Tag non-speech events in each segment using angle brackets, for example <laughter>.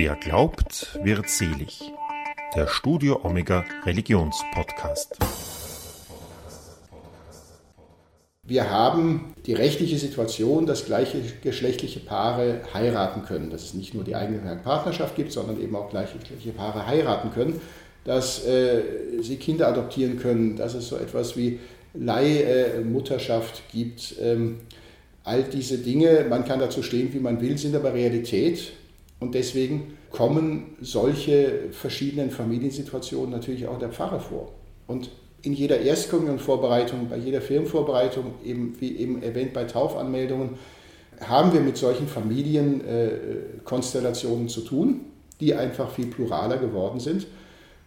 Wer glaubt, wird selig. Der Studio Omega Religionspodcast. Wir haben die rechtliche Situation, dass gleiche geschlechtliche Paare heiraten können. Dass es nicht nur die eigene Partnerschaft gibt, sondern eben auch gleiche geschlechtliche Paare heiraten können. Dass äh, sie Kinder adoptieren können, dass es so etwas wie Leihmutterschaft äh, gibt. Ähm, all diese Dinge, man kann dazu stehen, wie man will, sind aber Realität. Und deswegen kommen solche verschiedenen Familiensituationen natürlich auch der Pfarrer vor. Und in jeder Erstkommunionvorbereitung, bei jeder Firmenvorbereitung, eben, wie eben erwähnt bei Taufanmeldungen, haben wir mit solchen Familienkonstellationen zu tun, die einfach viel pluraler geworden sind.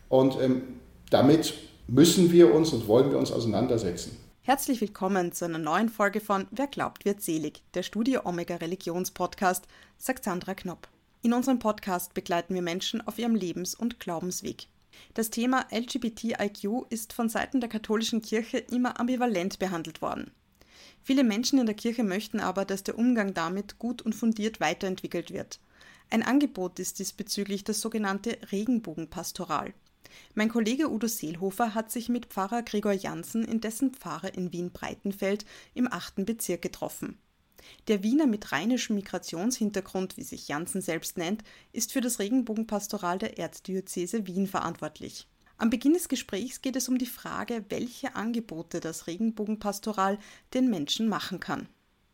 Und ähm, damit müssen wir uns und wollen wir uns auseinandersetzen. Herzlich willkommen zu einer neuen Folge von Wer glaubt, wird selig, der Studio Omega Religionspodcast, sagt Sandra Knopp. In unserem Podcast begleiten wir Menschen auf ihrem Lebens- und Glaubensweg. Das Thema LGBTIQ ist von Seiten der katholischen Kirche immer ambivalent behandelt worden. Viele Menschen in der Kirche möchten aber, dass der Umgang damit gut und fundiert weiterentwickelt wird. Ein Angebot ist diesbezüglich das sogenannte Regenbogenpastoral. Mein Kollege Udo Seelhofer hat sich mit Pfarrer Gregor Janssen in dessen Pfarre in Wien-Breitenfeld im 8. Bezirk getroffen. Der Wiener mit rheinischem Migrationshintergrund, wie sich Janssen selbst nennt, ist für das Regenbogenpastoral der Erzdiözese Wien verantwortlich. Am Beginn des Gesprächs geht es um die Frage, welche Angebote das Regenbogenpastoral den Menschen machen kann.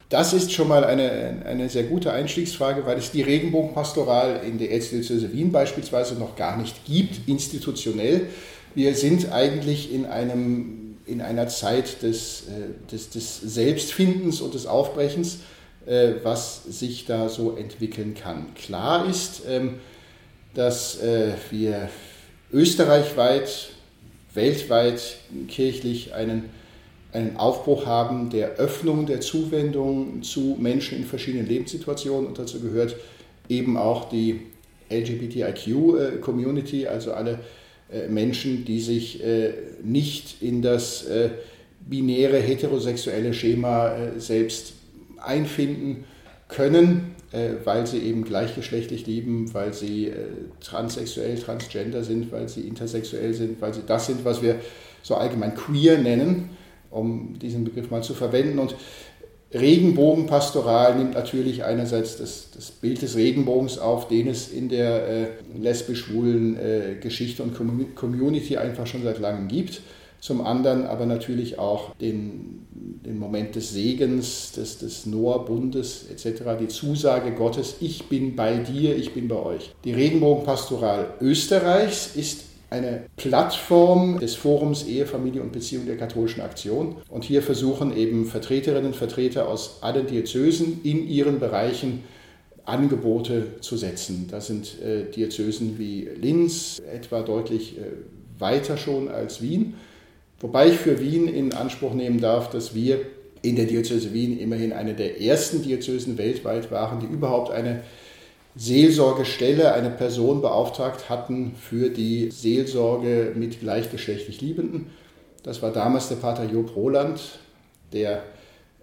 Das ist schon mal eine, eine sehr gute Einstiegsfrage, weil es die Regenbogenpastoral in der Erzdiözese Wien beispielsweise noch gar nicht gibt, institutionell. Wir sind eigentlich in einem in einer Zeit des, äh, des, des Selbstfindens und des Aufbrechens, äh, was sich da so entwickeln kann. Klar ist, ähm, dass äh, wir österreichweit, weltweit kirchlich einen, einen Aufbruch haben der Öffnung, der Zuwendung zu Menschen in verschiedenen Lebenssituationen und dazu gehört eben auch die LGBTIQ-Community, also alle Menschen, die sich äh, nicht in das äh, binäre heterosexuelle Schema selbst einfinden können, weil sie eben gleichgeschlechtlich lieben, weil sie transsexuell, transgender sind, weil sie intersexuell sind, weil sie das sind, was wir so allgemein queer nennen, um diesen Begriff mal zu verwenden. Und Regenbogenpastoral nimmt natürlich einerseits das, das, Bild des Regenbogens auf, den es in der äh, lesbisch-schwulen äh, Geschichte und Community einfach schon seit langem gibt. Zum anderen aber natürlich auch den, den Moment des Segens, des, des Noah-Bundes etc., die Zusage Gottes, ich bin bei dir, ich bin bei euch. Die Regenbogenpastoral Österreichs ist eine Plattform des Forums Ehe, Familie und Beziehung der katholischen Aktion. Und hier versuchen eben Vertreterinnen und Vertreter aus allen Diözesen in ihren Bereichen Angebote zu setzen. Das sind äh, Diözesen wie Linz, etwa deutlich äh, weiter schon als Wien. Wobei ich für Wien in Anspruch nehmen darf, dass wir in der Diözese Wien immerhin eine der ersten Diözesen weltweit waren, die überhaupt eine Seelsorgestelle eine Person beauftragt hatten für die Seelsorge mit gleichgeschlechtlich Liebenden. Das war damals der Pater Job Roland, der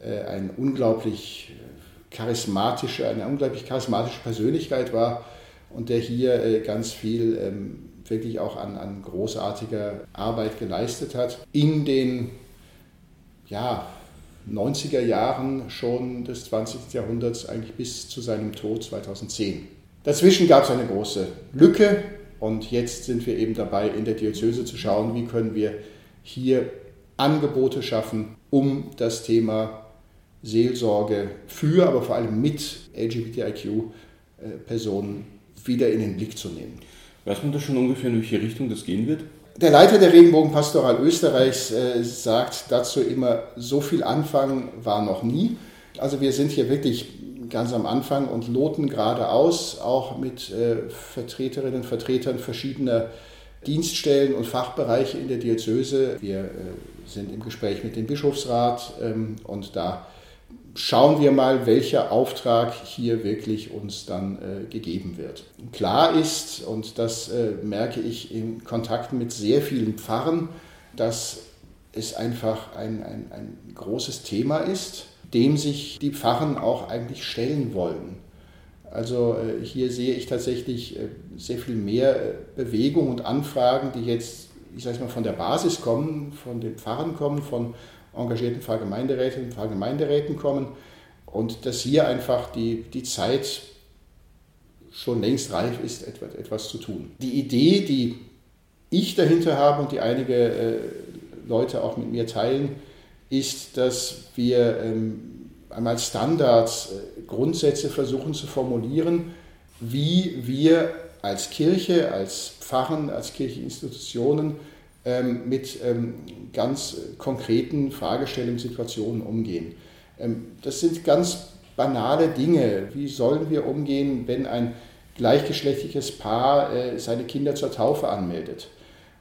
äh, ein unglaublich äh, charismatische, eine unglaublich charismatische Persönlichkeit war und der hier äh, ganz viel ähm, wirklich auch an, an großartiger Arbeit geleistet hat. In den ja, 90er Jahren schon des 20. Jahrhunderts, eigentlich bis zu seinem Tod 2010. Dazwischen gab es eine große Lücke und jetzt sind wir eben dabei, in der Diözese zu schauen, wie können wir hier Angebote schaffen, um das Thema Seelsorge für, aber vor allem mit LGBTIQ-Personen wieder in den Blick zu nehmen. Weiß man da schon ungefähr, in welche Richtung das gehen wird? Der Leiter der Regenbogenpastoral Österreichs äh, sagt dazu immer, so viel Anfang war noch nie. Also wir sind hier wirklich ganz am Anfang und loten gerade aus, auch mit äh, Vertreterinnen und Vertretern verschiedener Dienststellen und Fachbereiche in der Diözese. Wir äh, sind im Gespräch mit dem Bischofsrat ähm, und da schauen wir mal, welcher Auftrag hier wirklich uns dann äh, gegeben wird. Klar ist, und das äh, merke ich in Kontakten mit sehr vielen Pfarren, dass es einfach ein, ein, ein großes Thema ist, dem sich die Pfarren auch eigentlich stellen wollen. Also äh, hier sehe ich tatsächlich äh, sehr viel mehr äh, Bewegung und Anfragen, die jetzt, ich sage mal, von der Basis kommen, von den Pfarrern kommen, von engagierten Pfarrgemeinderäten und Pfarrgemeinderäten kommen und dass hier einfach die, die Zeit schon längst reif ist, etwas, etwas zu tun. Die Idee, die ich dahinter habe und die einige äh, Leute auch mit mir teilen, ist, dass wir ähm, einmal Standards, äh, Grundsätze versuchen zu formulieren, wie wir als Kirche, als Pfarren, als Kircheninstitutionen ähm, mit ähm, ganz konkreten Fragestellungen, Situationen umgehen. Ähm, das sind ganz banale Dinge. Wie sollen wir umgehen, wenn ein gleichgeschlechtliches Paar äh, seine Kinder zur Taufe anmeldet?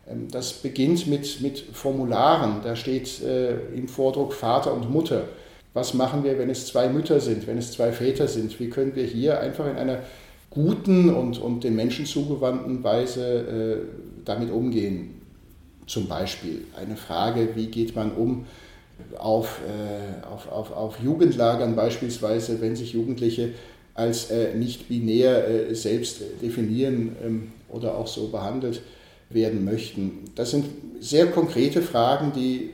Ähm, das beginnt mit, mit Formularen. Da steht äh, im Vordruck Vater und Mutter. Was machen wir, wenn es zwei Mütter sind, wenn es zwei Väter sind? Wie können wir hier einfach in einer guten und, und den Menschen zugewandten Weise äh, damit umgehen? Zum Beispiel eine Frage, wie geht man um auf, äh, auf, auf, auf Jugendlagern beispielsweise, wenn sich Jugendliche als äh, nicht binär äh, selbst definieren ähm, oder auch so behandelt werden möchten. Das sind sehr konkrete Fragen, die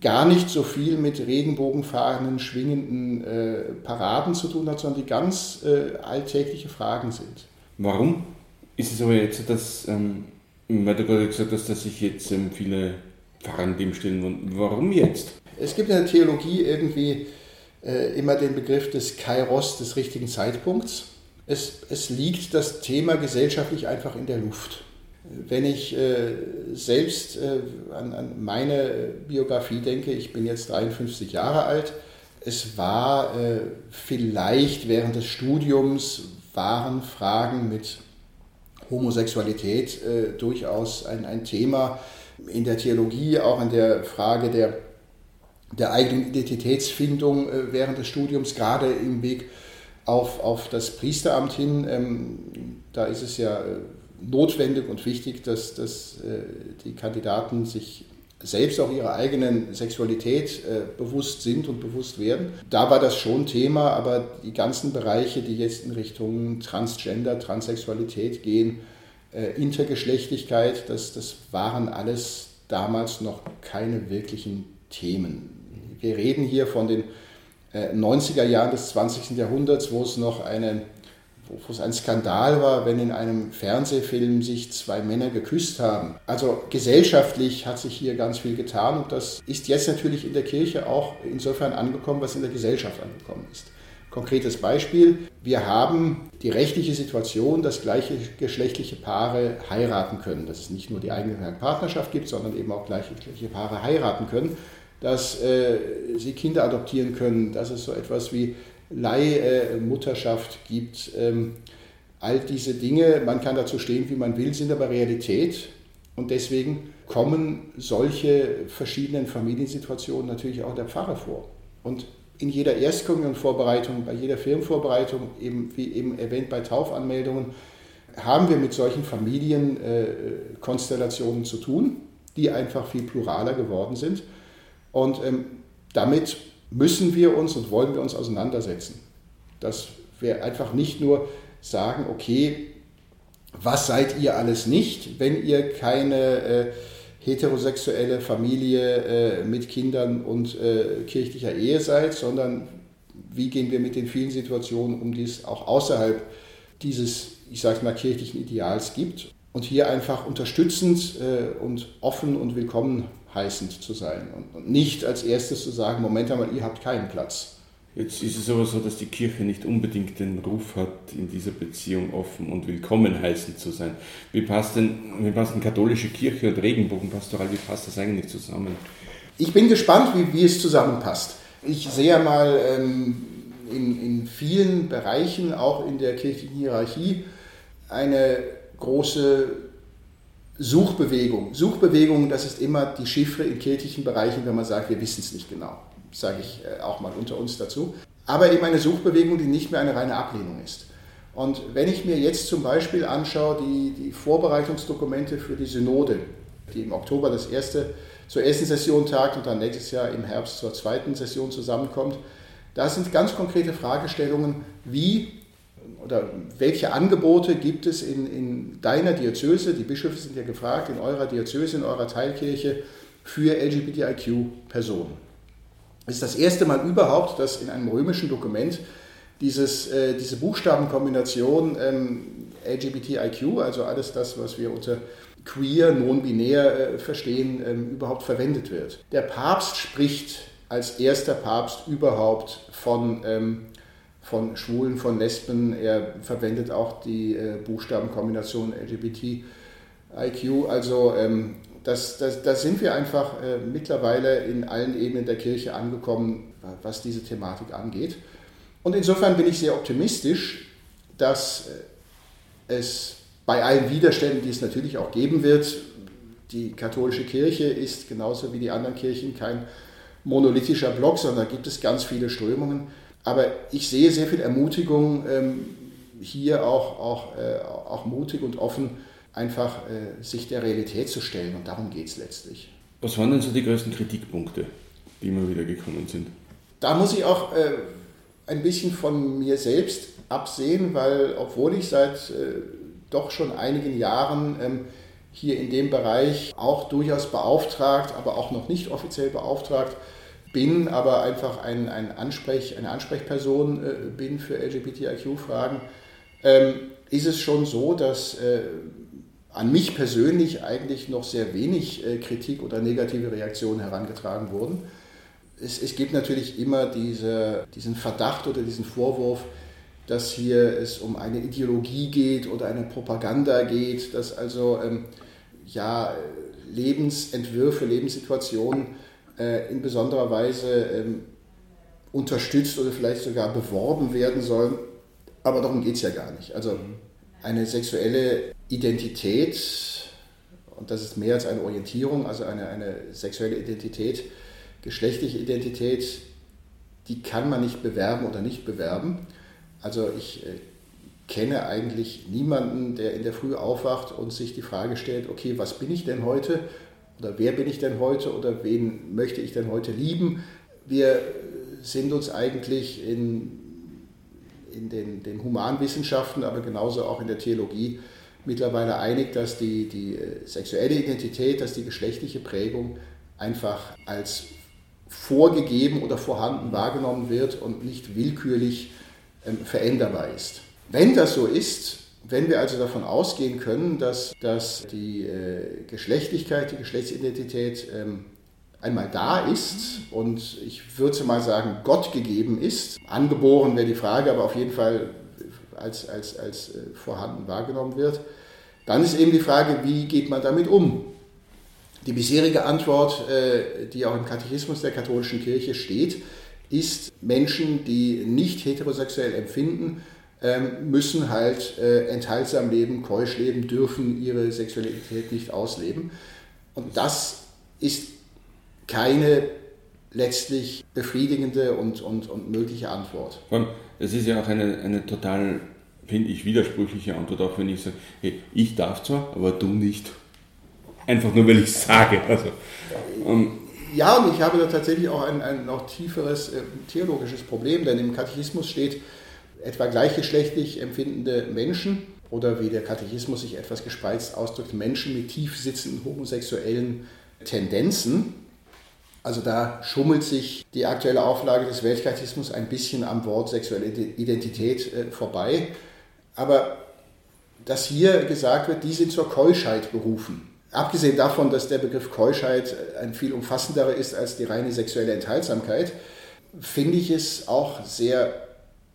gar nicht so viel mit Regenbogenfahnen schwingenden äh, Paraden zu tun hat, sondern die ganz äh, alltägliche Fragen sind. Warum ist es aber jetzt so, dass, ähm, weil du gerade gesagt hast, dass sich jetzt ähm, viele Pfarrer dem stellen, warum jetzt? Es gibt in der Theologie irgendwie äh, immer den Begriff des Kairos, des richtigen Zeitpunkts. Es, es liegt das Thema gesellschaftlich einfach in der Luft. Wenn ich äh, selbst äh, an, an, meine Biografie denke, ich bin jetzt 53 Jahre alt, es war äh, vielleicht während des Studiums, waren Fragen mit Homosexualität äh, durchaus ein, ein Thema in der Theologie, auch in der Frage der, der eigenen Identitätsfindung äh, während des Studiums, gerade im Weg auf, auf das Priesteramt hin. Ähm, da ist es ja äh, notwendig und wichtig, dass, dass äh, die Kandidaten sich selbst auch ihrer eigenen Sexualität äh, bewusst sind und bewusst werden. Da war das schon Thema, aber die ganzen Bereiche, die jetzt in Richtung Transgender, Transsexualität gehen, äh, Intergeschlechtlichkeit, das, das waren alles damals noch keine wirklichen Themen. Wir reden hier von den 90er Jahren des 20. Jahrhunderts, wo es noch eine wo es ein Skandal war, wenn in einem Fernsehfilm sich zwei Männer geküsst haben. Also gesellschaftlich hat sich hier ganz viel getan und das ist jetzt natürlich in der Kirche auch insofern angekommen, was in der Gesellschaft angekommen ist. Konkretes Beispiel, wir haben die rechtliche Situation, dass gleiche geschlechtliche Paare heiraten können, dass es nicht nur die eigene Partnerschaft gibt, sondern eben auch gleiche geschlechtliche Paare heiraten können, dass äh, sie Kinder adoptieren können, dass es so etwas wie Leihmutterschaft gibt. Ähm, all diese Dinge, man kann dazu stehen, wie man will, sind aber Realität. Und deswegen kommen solche verschiedenen Familiensituationen natürlich auch der Pfarrer vor. Und in jeder Erstkommunionvorbereitung, bei jeder Firmenvorbereitung, eben, wie eben erwähnt bei Taufanmeldungen, haben wir mit solchen Familienkonstellationen äh, zu tun, die einfach viel pluraler geworden sind. Und ähm, damit müssen wir uns und wollen wir uns auseinandersetzen. Dass wir einfach nicht nur sagen, okay, was seid ihr alles nicht, wenn ihr keine äh, heterosexuelle Familie äh, mit Kindern und äh, kirchlicher Ehe seid, sondern wie gehen wir mit den vielen Situationen um, die es auch außerhalb dieses, ich sage mal, kirchlichen Ideals gibt. Und hier einfach unterstützend äh, und offen und willkommen heißend zu sein und nicht als erstes zu sagen, Moment einmal, ihr habt keinen Platz. Jetzt ist es aber so, dass die Kirche nicht unbedingt den Ruf hat, in dieser Beziehung offen und willkommen heißend zu sein. Wie passt denn, wie passt denn katholische Kirche und Regenbogenpastoral, wie passt das eigentlich zusammen? Ich bin gespannt, wie, wie es zusammenpasst. Ich sehe mal ähm, in, in vielen Bereichen, auch in der kirchlichen Hierarchie, eine große Suchbewegung. Suchbewegung, das ist immer die Chiffre in kirchlichen Bereichen, wenn man sagt, wir wissen es nicht genau. Sage ich äh, auch mal unter uns dazu. Aber eben eine Suchbewegung, die nicht mehr eine reine Ablehnung ist. Und wenn ich mir jetzt zum Beispiel anschaue, die, die Vorbereitungsdokumente für die Synode, die im Oktober das erste, zur ersten Session tagt und dann nächstes Jahr im Herbst zur zweiten Session zusammenkommt, da sind ganz konkrete Fragestellungen, wie oder welche Angebote gibt es in, in deiner Diözese, die Bischöfe sind ja gefragt, in eurer Diözese, in eurer Teilkirche für LGBTIQ-Personen. Es ist das erste Mal überhaupt, dass in einem römischen Dokument dieses, äh, diese Buchstabenkombination ähm, LGBTIQ, also alles das, was wir unter queer, non-binär äh, verstehen, ähm, überhaupt verwendet wird. Der Papst spricht als erster Papst überhaupt von, ähm, von Schwulen, von Lesben. Er verwendet auch die äh, Buchstabenkombination LGBTIQ. Also ähm, das, das, da sind wir einfach äh, mittlerweile in allen Ebenen der Kirche angekommen, was diese Thematik angeht. Und insofern bin ich sehr optimistisch, dass äh, es bei allen Widerständen, die es natürlich auch geben wird, die katholische Kirche ist genauso wie die anderen Kirchen kein monolithischer Block, sondern gibt es ganz viele Strömungen. Aber ich sehe sehr viel Ermutigung, ähm, hier auch, auch, äh, auch mutig und offen einfach äh, sich der Realität zu stellen. Und darum geht es letztlich. Was waren denn so die größten Kritikpunkte, die immer wieder gekommen sind? Da muss ich auch äh, ein bisschen von mir selbst absehen, weil obwohl ich seit doch schon einigen Jahren ähm, hier in dem Bereich auch durchaus beauftragt, aber auch noch nicht offiziell beauftragt bin, aber einfach ein, ein Ansprech, eine Ansprechperson äh, bin für LGBTIQ-Fragen, ähm, ist es schon so, dass äh, an mich persönlich eigentlich noch sehr wenig äh, Kritik oder negative Reaktionen herangetragen wurden. Es, es gibt natürlich immer diese, diesen Verdacht oder diesen Vorwurf, dass hier es um eine Ideologie geht oder eine Propaganda geht, dass also ähm, ja, Lebensentwürfe, Lebenssituationen äh, in besonderer Weise ähm, unterstützt oder vielleicht sogar beworben werden sollen. Aber darum geht es ja gar nicht. Also eine sexuelle Identität, und das ist mehr als eine Orientierung, also eine, eine sexuelle Identität, geschlechtliche Identität, die kann man nicht bewerben oder nicht bewerben. Also ich äh, kenne eigentlich niemanden, der in der Früh aufwacht und sich die Frage stellt, okay, was bin ich denn heute oder wer bin ich denn heute oder wen möchte ich denn heute lieben? Wir sind uns eigentlich in, in den, den Humanwissenschaften, aber genauso auch in der Theologie mittlerweile einig, dass die, die äh, sexuelle Identität, dass die geschlechtliche Prägung einfach als vorgegeben oder vorhanden wahrgenommen wird und nicht willkürlich ähm, veränderbar ist. Wenn das so ist, wenn wir also davon ausgehen können, dass, dass die äh, Geschlechtlichkeit, die Geschlechtsidentität ähm, einmal da ist und ich würde mal sagen, Gott gegeben ist, angeboren wäre die Frage, aber auf jeden Fall als, als, als äh, vorhanden wahrgenommen wird, dann ist eben die Frage, wie geht man damit um? Die bisherige Antwort, äh, die auch im Katechismus der katholischen Kirche steht, ist, Menschen, die nicht heterosexuell empfinden, ähm, müssen halt äh, enthaltsam leben, keusch leben, dürfen ihre Sexualität nicht ausleben. Und das ist keine letztlich befriedigende und, und, und mögliche Antwort. Es ist ja auch eine, eine total, finde ich, widersprüchliche Antwort, auch wenn ich sage, hey, ich darf zwar, aber du nicht. Einfach nur, weil ich sage. Also, ähm, ja, und ich habe da tatsächlich auch ein, ein noch tieferes äh, theologisches Problem, denn im Katechismus steht, etwa gleichgeschlechtlich empfindende Menschen oder wie der Katechismus sich etwas gespreizt ausdrückt, Menschen mit tief sitzenden homosexuellen Tendenzen. Also da schummelt sich die aktuelle Auflage des Weltkatechismus ein bisschen am Wort sexuelle Identität äh, vorbei. Aber dass hier gesagt wird, die sind zur Keuschheit berufen. Abgesehen davon, dass der Begriff Keuschheit ein viel umfassenderer ist als die reine sexuelle Enthaltsamkeit, finde ich es auch sehr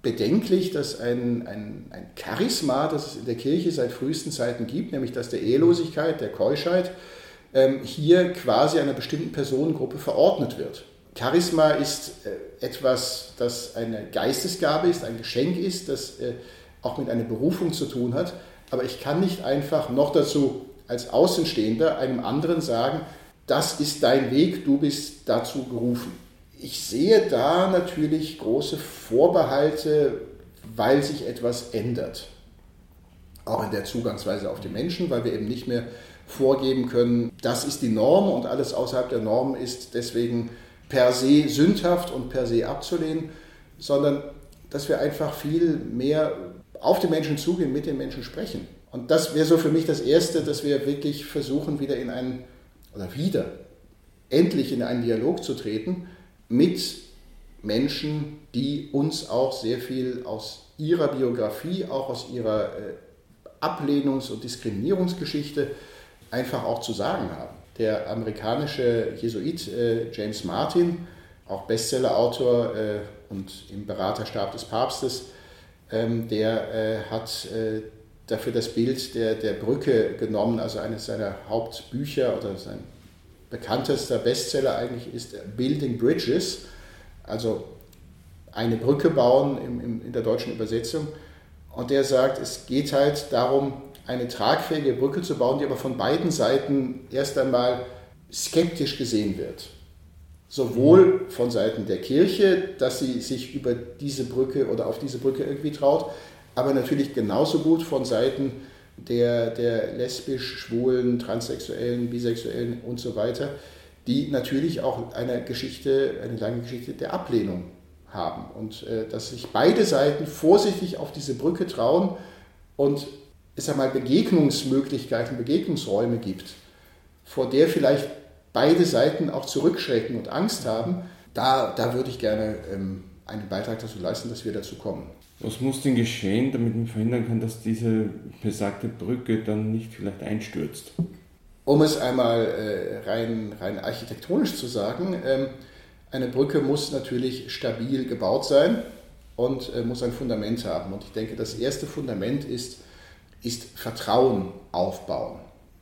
bedenklich, dass ein, ein, ein Charisma, das es in der Kirche seit frühesten Zeiten gibt, nämlich das der Ehelosigkeit, der Keuschheit, ähm, hier quasi einer bestimmten Personengruppe verordnet wird. Charisma ist äh, etwas, das eine Geistesgabe ist, ein Geschenk ist, das äh, auch mit einer Berufung zu tun hat. Aber ich kann nicht einfach noch dazu als Außenstehender einem anderen sagen, das ist dein Weg, du bist dazu gerufen. Ich sehe da natürlich große Vorbehalte, weil sich etwas ändert. Auch in der Zugangsweise auf die Menschen, weil wir eben nicht mehr vorgeben können, das ist die Norm und alles außerhalb der Norm ist deswegen per se sündhaft und per se abzulehnen, sondern dass wir einfach viel mehr auf den Menschen zugehen, mit den Menschen sprechen. Und das wäre so für mich das Erste, dass wir wirklich versuchen, wieder in einen, oder wieder, endlich in einen Dialog zu treten mit Menschen, die uns auch sehr viel aus ihrer Biografie, auch aus ihrer äh, Ablehnungs- und Diskriminierungsgeschichte einfach auch zu sagen haben. Der amerikanische Jesuit äh, James Martin, auch Bestsellerautor äh, und im Beraterstab des Papstes, ähm, der hat dafür das Bild der, der Brücke genommen, also eines seiner Hauptbücher oder sein bekanntester Bestseller eigentlich ist Building Bridges, also eine Brücke bauen in, in, in der deutschen Übersetzung. Und der sagt, es geht halt darum, eine tragfähige Brücke zu bauen, die aber von beiden Seiten erst einmal skeptisch gesehen wird. Sowohl von Seiten der Kirche, dass sie sich über diese Brücke oder auf diese Brücke irgendwie traut, aber natürlich genauso gut von Seiten der, der lesbisch, schwulen, transsexuellen, bisexuellen und so weiter, die natürlich auch eine Geschichte, eine lange Geschichte der Ablehnung haben. Und äh, dass sich beide Seiten vorsichtig auf diese Brücke trauen und es einmal Begegnungsmöglichkeiten, Begegnungsräume gibt, vor der vielleicht beide Seiten auch zurückschrecken und Angst haben, da, da würde ich gerne ähm, einen Beitrag dazu leisten, dass wir dazu kommen. Was muss denn geschehen, damit man verhindern kann, dass diese besagte Brücke dann nicht vielleicht einstürzt? Um es einmal äh, rein, rein architektonisch zu sagen, ähm, eine Brücke muss natürlich stabil gebaut sein und äh, muss ein Fundament haben. Und ich denke, das erste Fundament ist, ist Vertrauen aufbauen.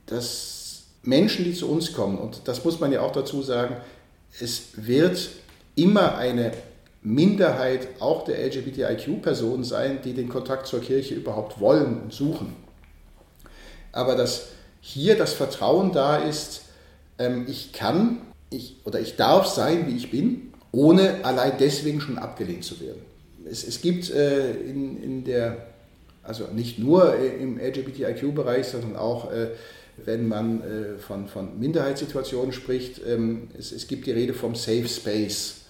Dass Menschen, die zu uns kommen, und das muss man ja auch dazu sagen, es wird immer eine Minderheit auch der LGBTIQ-Personen sein, die den Kontakt zur Kirche überhaupt wollen und suchen. Aber dass hier das Vertrauen da ist, ähm, ich kann ich, oder ich darf sein, wie ich bin, ohne allein deswegen schon abgelehnt zu werden. Es, es gibt äh, in, in der, also nicht nur im LGBTIQ-Bereich, sondern auch äh, wenn man äh, von, von Minderheitssituationen spricht, ähm, es, es gibt die Rede vom Safe Space.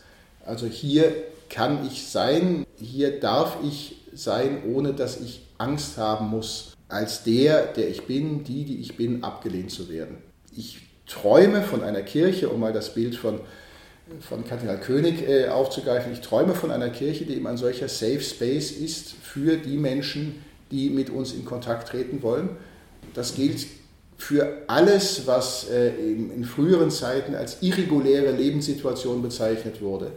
Also hier kann ich sein, hier darf ich sein, ohne dass ich Angst haben muss, als der, der ich bin, die, die ich bin, abgelehnt zu werden. Ich träume von einer Kirche, um mal das Bild von, von Kardinal König äh, aufzugreifen, ich träume von einer Kirche, die eben ein solcher Safe Space ist für die Menschen, die mit uns in Kontakt treten wollen. Das gilt für alles, was äh, in früheren Zeiten als irreguläre Lebenssituation bezeichnet wurde.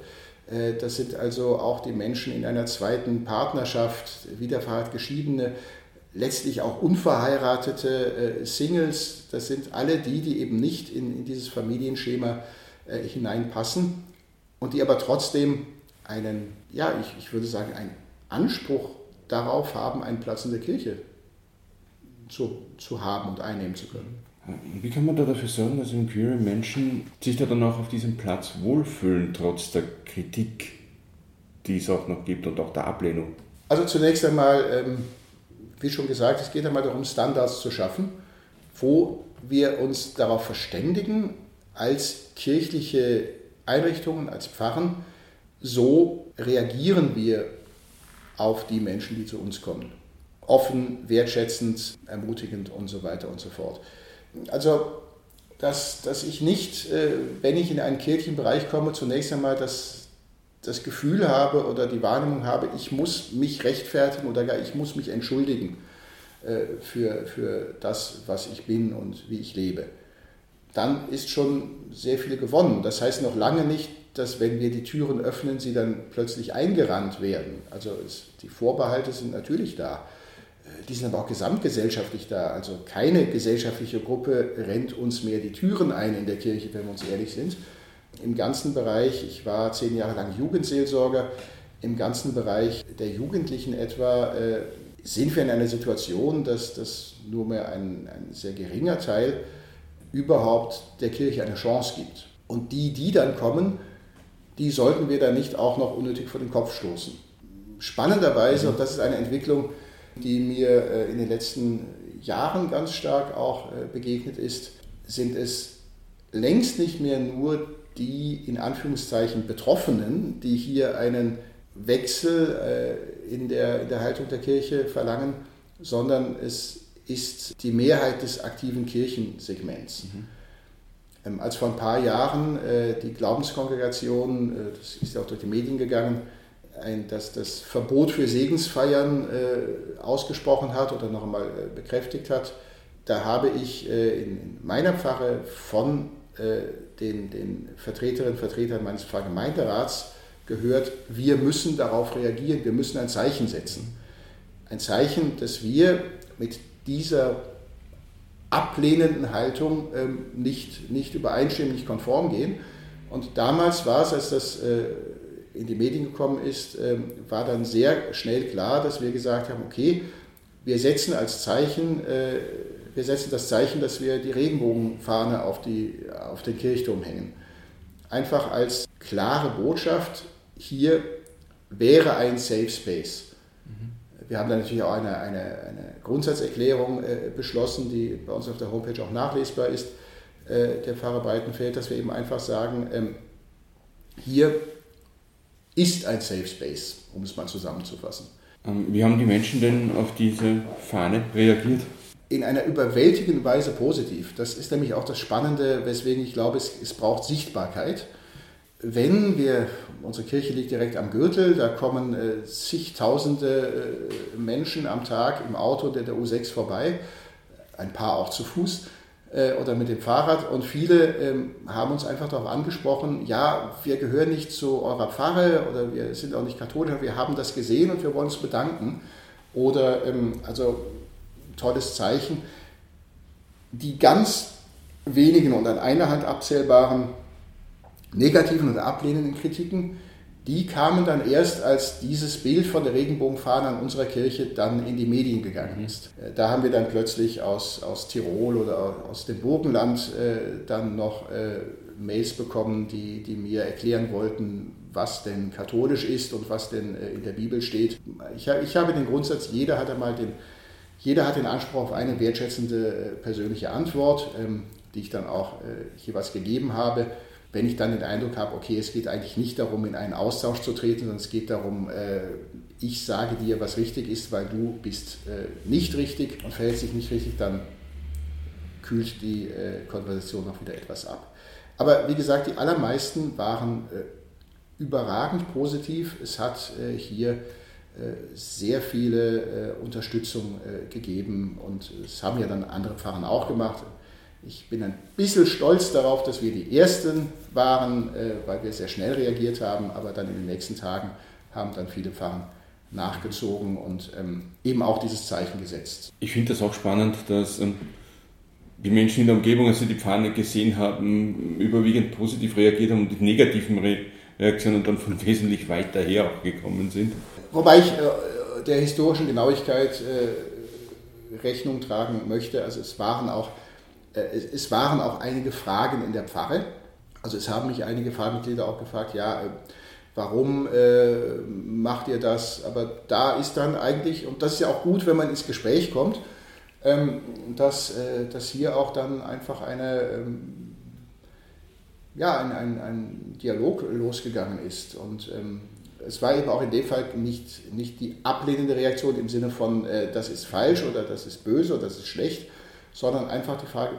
Äh, das sind also auch die Menschen in einer zweiten Partnerschaft, wiederverheiratet geschiedene, letztlich auch unverheiratete Singles. Das sind alle die, die eben nicht in, in dieses Familienschema hineinpassen und die aber trotzdem einen, ja, ich, ich würde sagen, einen Anspruch darauf haben, einen Platz in der Kirche zu, zu haben und einnehmen zu können. Wie kann man da dafür sorgen, dass im queere Menschen sich da dann auch auf diesem Platz wohlfühlen, trotz der Kritik, die es auch noch gibt und auch der Ablehnung? Also zunächst einmal, ähm, wie schon gesagt, es geht einmal darum, Standards zu schaffen, wo wir uns darauf verständigen, als kirchliche Einrichtungen, als Pfarren, so reagieren wir auf die Menschen, die zu uns kommen offen, wertschätzend, ermutigend und so weiter und so fort. Also, dass, dass ich nicht, äh, wenn ich in einen kirchlichen Bereich komme, zunächst einmal das, das Gefühl habe oder die Wahrnehmung habe, ich muss mich rechtfertigen oder gar ich muss mich entschuldigen äh, für, für das, was ich bin und wie ich lebe. Dann ist schon sehr viel gewonnen. Das heißt noch lange nicht, dass wenn wir die Türen öffnen, sie dann plötzlich eingerannt werden. Also es, die Vorbehalte sind natürlich da die sind aber auch gesamtgesellschaftlich da. Also keine gesellschaftliche Gruppe rennt uns mehr die Türen ein in der Kirche, wenn wir uns ehrlich sind. Im ganzen Bereich, ich war zehn Jahre lang Jugendseelsorger, im ganzen Bereich der Jugendlichen etwa äh, sind wir in einer Situation, dass, dass nur mehr ein, ein sehr geringer Teil überhaupt der Kirche eine Chance gibt. Und die, die dann kommen, die sollten wir dann nicht auch noch unnötig vor den Kopf stoßen. Spannenderweise, und das ist eine Entwicklung, die mir äh, in den letzten Jahren ganz stark auch äh, begegnet ist, sind es längst nicht mehr nur die in Anführungszeichen Betroffenen, die hier einen Wechsel in, der, in der Haltung der Kirche verlangen, sondern es ist die Mehrheit des aktiven Kirchensegments. Mhm. Ähm, als vor ein paar Jahren die Glaubenskongregation, das ist ja auch durch die Medien gegangen, ein, das, das Verbot für Segensfeiern äh, ausgesprochen hat oder noch einmal äh, bekräftigt hat, da habe ich äh, in meiner Pfarre von äh, den, den Vertreterinnen und Vertretern meines Pfarrgemeinderats gehört, wir müssen darauf reagieren, wir müssen ein Zeichen setzen. Ein Zeichen, dass wir mit dieser ablehnenden Haltung ähm, nicht, nicht übereinstimmen, nicht konform gehen. Und damals war es, als das äh, in die Medien gekommen ist, ähm, war dann sehr schnell klar, dass wir gesagt haben, okay, wir setzen als Zeichen, äh, wir setzen das Zeichen, dass wir die Regenbogenfahne auf, die, auf den Kirchturm hängen. Einfach als klare Botschaft, hier wäre ein Safe Space. Wir haben dann natürlich auch eine, eine, eine Grundsatzerklärung äh, beschlossen, die bei uns auf der Homepage auch nachlesbar ist, äh, der Pfarrer Breitenfeld, dass wir eben einfach sagen, ähm, hier ist ein Safe Space, um es mal zusammenzufassen. Ähm, wie haben die Menschen denn auf diese Fahne reagiert? In einer überwältigenden Weise positiv. Das ist nämlich auch das Spannende, weswegen ich glaube, es, es braucht Sichtbarkeit. Wenn wir, unsere Kirche liegt direkt am Gürtel, da kommen äh, zigtausende äh, Menschen am Tag im Auto der, der U6 vorbei, ein paar auch zu Fuß oder mit dem Fahrrad. Und viele ähm, haben uns einfach darauf angesprochen, ja, wir gehören nicht zu eurer Pfarre oder wir sind auch nicht katholisch, wir haben das gesehen und wir wollen uns bedanken. Oder, ähm, also tolles Zeichen. Die ganz wenigen und an einer Hand abzählbaren negativen und ablehnenden Kritiken die kamen dann erst, als dieses Bild von der Regenbogenfahne an unserer Kirche dann in die Medien gegangen ist. Äh, da haben wir dann plötzlich aus, aus Tirol oder aus dem Burgenland äh, dann noch äh, Mails bekommen, die, die mir erklären wollten, was denn katholisch ist und was denn äh, in der Bibel steht. Ich, ich habe den Grundsatz, jeder hat einmal den, jeder hat den Anspruch auf eine wertschätzende äh, persönliche Antwort, ähm, die ich dann auch äh, jeweils gegeben habe wenn ich dann den Eindruck habe, okay, es geht eigentlich nicht darum, in einen Austausch zu treten, sondern es geht darum, äh, ich sage dir, was richtig ist, weil du bist äh, nicht richtig und verhältst dich nicht richtig, dann kühlt die äh, Konversation noch wieder etwas ab. Aber wie gesagt, die allermeisten waren überragend positiv. Es hat hier sehr viele Unterstützung gegeben und es haben ja dann andere Pfarrer auch gemacht. Ich bin ein bisschen stolz darauf, dass wir die Ersten waren, äh, weil wir sehr schnell reagiert haben, aber dann in den nächsten Tagen haben dann viele Pfarrer nachgezogen und ähm, eben auch dieses Zeichen gesetzt. Ich finde das auch spannend, dass ähm, die Menschen in der Umgebung, als sie die Pfanne gesehen haben, überwiegend positiv reagiert haben und die negativen Reaktionen dann von <laughs> wesentlich weiter her auch gekommen sind. Wobei ich äh, der historischen Genauigkeit äh, Rechnung tragen möchte. Also es waren auch es waren auch einige Fragen in der Pfarre. Also es haben mich einige Pfarrmitglieder auch gefragt, ja, äh, warum äh, macht ihr das? Aber da ist dann eigentlich, und das ist ja auch gut, wenn man ins Gespräch kommt, ähm, dass, äh, dass hier auch dann einfach eine, ähm, ja, ein, ein, ein, Dialog losgegangen ist. Und ähm, es war eben auch in dem Fall nicht, nicht die ablehnende Reaktion im Sinne von, äh, das ist falsch oder das ist böse oder das ist schlecht, sondern einfach die Frage,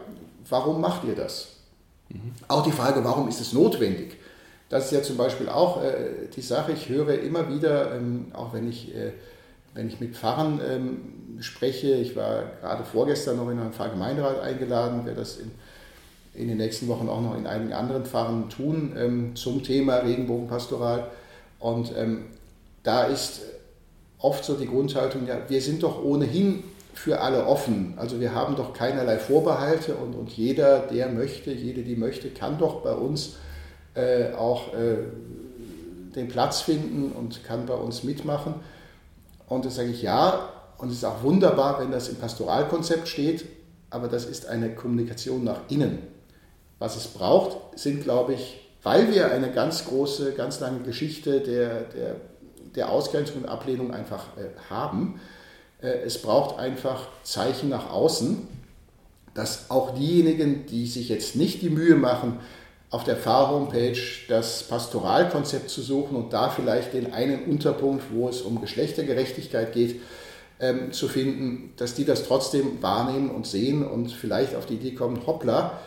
warum macht ihr das? Mhm. Auch die Frage, warum ist es notwendig? Das ist ja zum Beispiel auch äh, die Sache, ich höre immer wieder, ähm, auch wenn ich, äh, wenn ich mit Pfarrern ähm, spreche, ich war gerade vorgestern noch in einem Pfarrgemeinderat eingeladen, werde das in, in den nächsten Wochen auch noch in einigen anderen Pfarren tun ähm, zum Thema Regenbogenpastoral. Und ähm, da ist oft so die Grundhaltung, ja, wir sind doch ohnehin für alle offen. Also wir haben doch keinerlei Vorbehalte und, und jeder, der möchte, jede, die möchte, kann doch bei uns äh, auch äh, den Platz finden und kann bei uns mitmachen. Und da sage ich ja, und es ist auch wunderbar, wenn das im Pastoralkonzept steht, aber das ist eine Kommunikation nach innen. Was es braucht, sind, glaube ich, weil wir eine ganz große, ganz lange Geschichte der, der, der Ausgrenzung und Ablehnung einfach äh, haben, es braucht einfach Zeichen nach außen, dass auch diejenigen, die sich jetzt nicht die Mühe machen, auf der Pfarr-Homepage das Pastoralkonzept zu suchen und da vielleicht den einen Unterpunkt, wo es um Geschlechtergerechtigkeit geht, ähm, zu finden, dass die das trotzdem wahrnehmen und sehen und vielleicht auf die Idee kommen, hoppla,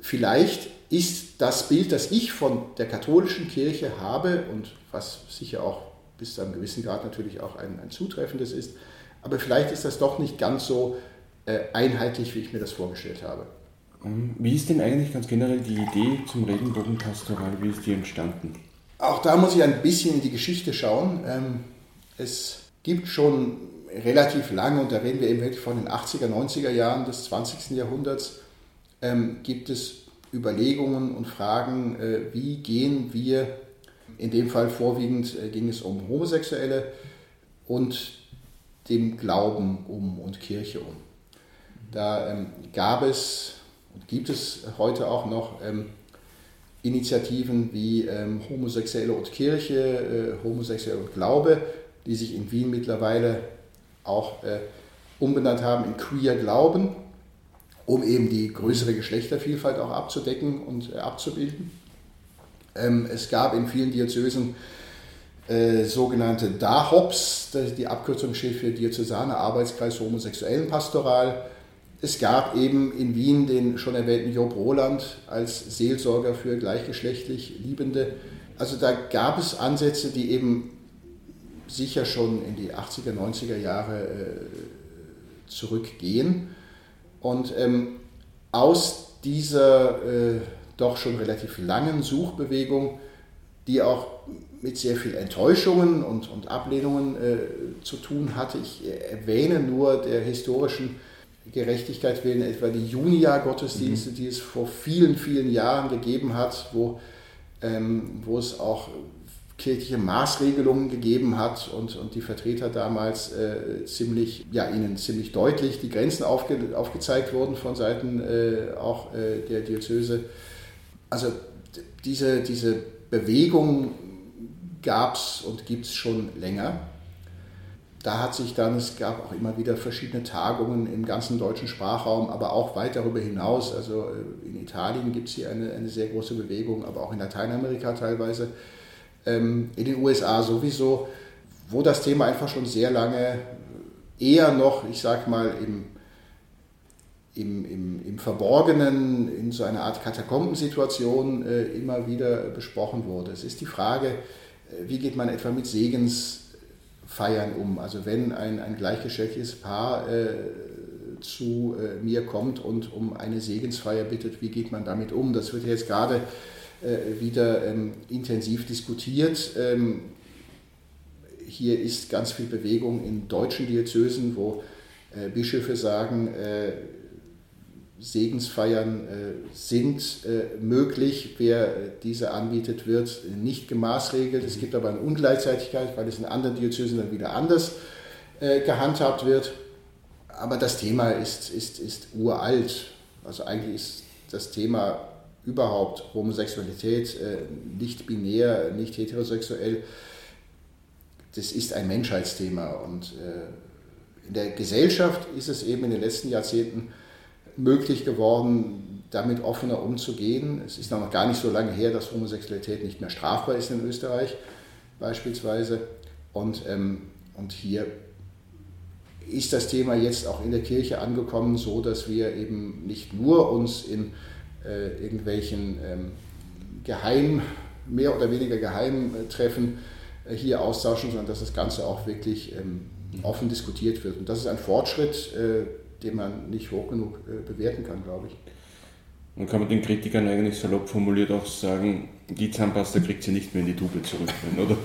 vielleicht ist das Bild, das ich von der katholischen Kirche habe und was sicher auch bis zu einem gewissen Grad natürlich auch ein, ein zutreffendes ist, aber vielleicht ist das doch nicht ganz so äh, einheitlich, wie ich mir das vorgestellt habe. Ähm, wie ist denn eigentlich ganz generell die Idee zum Regenbogenpastoral, wie ist die entstanden? Auch da muss ich ein bisschen in die Geschichte schauen. Ähm, es gibt schon relativ lange, und da reden wir eben wirklich von den 80er, 90er Jahren des 20. Jahrhunderts, ähm, gibt es Überlegungen und Fragen, äh, wie gehen wir, in dem Fall vorwiegend äh, ging es um Homosexuelle und dem Glauben um und Kirche um. Da ähm, gab es und gibt es heute auch noch ähm, Initiativen wie ähm, Homosexuelle und Kirche, äh, Homosexuelle und Glaube, die sich in Wien mittlerweile auch äh, umbenannt haben in Queer Glauben, um eben die größere Geschlechtervielfalt auch abzudecken und äh, abzubilden. Ähm, es gab in vielen Diözesen äh, sogenannte DAHOPs, die Abkürzung steht für Diözesane Arbeitskreis Homosexuellen Pastoral. Es gab eben in Wien den schon erwähnten Job Roland als Seelsorger für gleichgeschlechtlich Liebende. Also da gab es Ansätze, die eben sicher schon in die 80er, 90er Jahre äh, zurückgehen. Und ähm, aus dieser äh, doch schon relativ langen Suchbewegung, die auch mit sehr viel Enttäuschungen und, und Ablehnungen äh, zu tun hatte, ich erwähne nur der historischen Gerechtigkeit willen etwa die Junia-Gottesdienste, mhm. die es vor vielen, vielen Jahren gegeben hat, wo, ähm, wo es auch kirchliche Maßregelungen gegeben hat und, und die Vertreter damals äh, ziemlich, ja, ihnen ziemlich deutlich die Grenzen aufge, aufgezeigt wurden von Seiten äh, auch äh, der Diözese. Also diese, diese Bewegung gab es und gibt es schon länger. Da hat sich dann, es gab auch immer wieder verschiedene Tagungen im ganzen deutschen Sprachraum, aber auch weit darüber hinaus. Also äh, in Italien gibt es hier eine, eine sehr große Bewegung, aber auch in Lateinamerika teilweise ähm, in den USA sowieso, wo das Thema einfach schon sehr lange eher noch, ich sag mal, im, im, im, im Verborgenen, in so einer Art Katakombensituation äh, immer wieder besprochen wurde. Es ist die Frage, wie geht man etwa mit Segensfeiern um? Also wenn ein, ein gleichgeschlechtliches Paar äh, zu äh, mir kommt und um eine Segensfeier bittet, wie geht man damit um? Das wird jetzt gerade äh, wieder ähm, intensiv diskutiert. Ähm, hier ist ganz viel Bewegung in deutschen Diözesen, wo äh, Bischöfe sagen, äh, Segensfeiern sind möglich. Wer diese anbietet, wird nicht gemaßregelt. Es gibt aber eine Ungleichzeitigkeit, weil es in anderen Diözesen dann wieder anders gehandhabt wird. Aber das Thema ist, ist, ist uralt. Also eigentlich ist das Thema überhaupt Homosexualität, äh, nicht binär, nicht heterosexuell, das ist ein Menschheitsthema. Und äh, in der Gesellschaft ist es eben in den letzten Jahrzehnten möglich geworden, damit offener umzugehen. Es ist noch gar nicht so lange her, dass Homosexualität nicht mehr strafbar ist in Österreich beispielsweise. Und, ähm, und hier ist das Thema jetzt auch in der Kirche angekommen, so dass wir eben nicht nur uns in äh, irgendwelchen ähm, geheim, mehr oder weniger geheim Treffen äh, hier austauschen, sondern dass das Ganze auch wirklich ähm, offen diskutiert wird. Und das ist ein Fortschritt, äh, den man nicht hoch genug bewerten kann, glaube ich. Dann kann man den Kritikern eigentlich salopp formuliert auch sagen, die Zahnpasta kriegt sie nicht mehr in die Tube zurück, oder?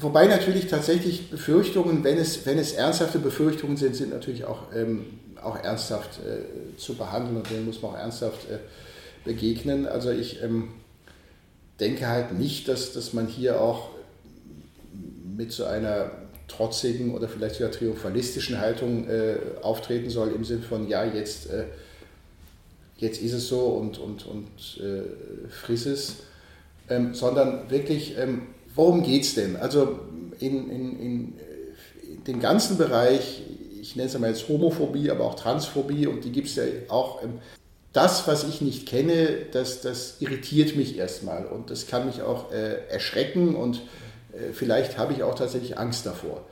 Wobei natürlich tatsächlich Befürchtungen, wenn es, wenn es ernsthafte Befürchtungen sind, sind natürlich auch, ähm, auch ernsthaft äh, zu behandeln und denen muss man auch ernsthaft äh, begegnen. Also ich ähm, denke halt nicht, dass, dass man hier auch mit so einer trotzigen oder vielleicht sogar triumphalistischen Haltung äh, auftreten soll, im Sinn von, ja, jetzt, äh, jetzt ist es so und, und, und äh, friss es, ähm, sondern wirklich, ähm, worum geht es denn? Also in, in, in, dem ganzen Bereich, ich nenne es mal jetzt Homophobie, aber auch Transphobie und die gibt es ja auch. Ähm, das, was ich nicht kenne, das, das irritiert mich erstmal und das kann mich auch äh, erschrecken und vielleicht habe ich auch tatsächlich Angst davor.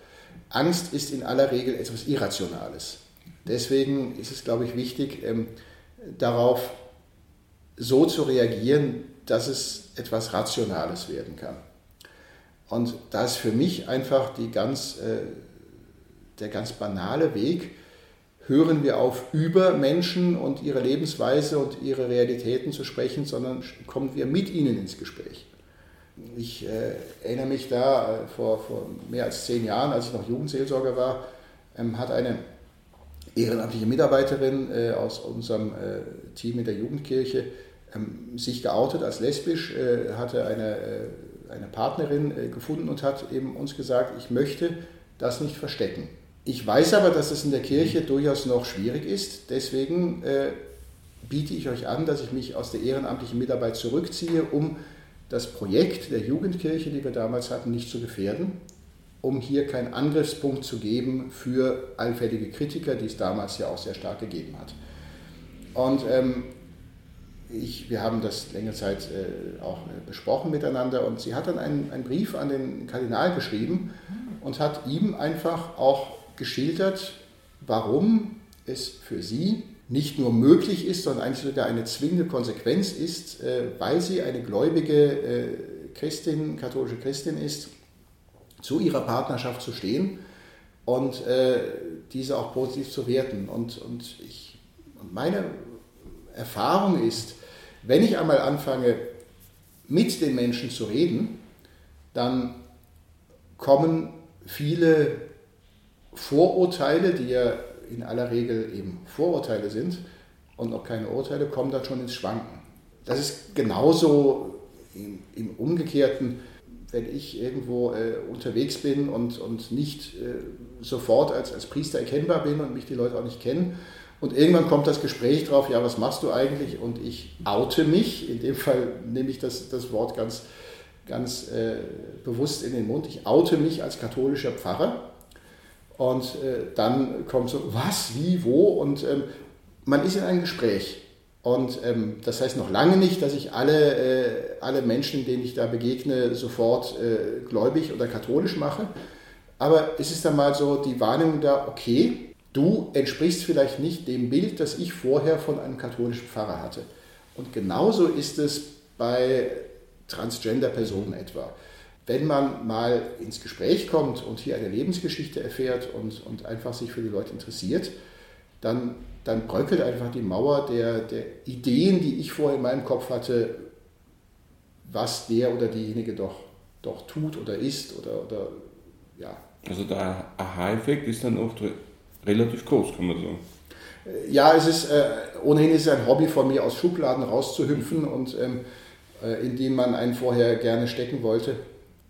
Angst ist in aller Regel etwas Irrationales. Deswegen ist es, glaube ich, wichtig, ähm, darauf so zu reagieren, dass es etwas Rationales werden kann. Und da ist für mich einfach ganz, äh, der ganz banale Weg, hören wir auf, über Menschen und ihre Lebensweise und ihre Realitäten zu sprechen, sondern kommen wir mit ihnen ins Gespräch. Ich äh, erinnere mich da, äh, vor, vor mehr als zehn Jahren, als ich noch Jugendseelsorger war, ähm, hat eine ehrenamtliche Mitarbeiterin äh, aus unserem äh, Team in der Jugendkirche ähm, sich geoutet als lesbisch, äh, hatte eine, eine Partnerin gefunden und hat eben uns gesagt, ich möchte das nicht verstecken. Ich weiß aber, dass es in der Kirche durchaus noch schwierig ist. Deswegen biete ich euch an, dass ich mich aus der ehrenamtlichen Mitarbeit zurückziehe, um das Projekt der Jugendkirche, die wir damals hatten, nicht zu gefährden, um hier keinen Angriffspunkt zu geben für allfällige Kritiker, die es damals ja auch sehr stark gegeben hat. Und ähm, ich, wir haben das längere Zeit äh, auch äh, besprochen miteinander und sie hat dann einen, einen Brief an den Kardinal geschrieben und hat ihm einfach auch geschildert, warum es für sie nicht nur möglich ist, sondern eigentlich sogar eine zwingende Konsequenz ist, äh, weil sie eine gläubige äh, Christin, katholische Christin ist, zu ihrer Partnerschaft zu stehen und äh, diese auch positiv zu werten. Und, und, ich, meine Erfahrung ist, wenn ich einmal anfange, mit den Menschen zu reden, dann kommen viele Vorurteile, die ja in aller Regel eben Vorurteile sind und noch keine Urteile, kommen dann schon ins Schwanken. Das ist genauso im, im Umgekehrten, wenn ich irgendwo äh, unterwegs bin und, und nicht äh, sofort als, als Priester erkennbar bin und mich die Leute auch nicht kennen. Und irgendwann kommt das Gespräch drauf, ja, was machst du eigentlich? Und ich oute mich, in dem Fall nehme ich das, das Wort ganz, ganz äh, bewusst in den Mund, ich oute mich als katholischer Pfarrer und äh, dann kommt so, was, wie, wo? Und ähm, man ist in einem Gespräch. Und ähm, das heißt noch lange nicht, dass ich alle, äh, alle Menschen, denen ich da begegne, sofort äh, gläubig oder katholisch mache. Aber es ist dann mal so die Wahrnehmung da, okay, du entsprichst vielleicht nicht dem Bild, das ich vorher von einem katholischen Pfarrer hatte. Und genauso ist es bei Transgender-Personen etwa wenn man mal ins Gespräch kommt und hier eine Lebensgeschichte erfährt und, und einfach sich für die Leute interessiert, dann, dann bröckelt einfach die Mauer der, der Ideen, die ich vorher in meinem Kopf hatte, was der oder diejenige doch, doch tut oder ist oder, oder ja. Also der Aha-Effekt ist dann oft relativ groß, kann man sagen. Ja, es ist äh, ohnehin ist es ein Hobby von mir, aus Schubladen rauszuhüpfen und ähm, äh, in denen man einen vorher gerne stecken wollte.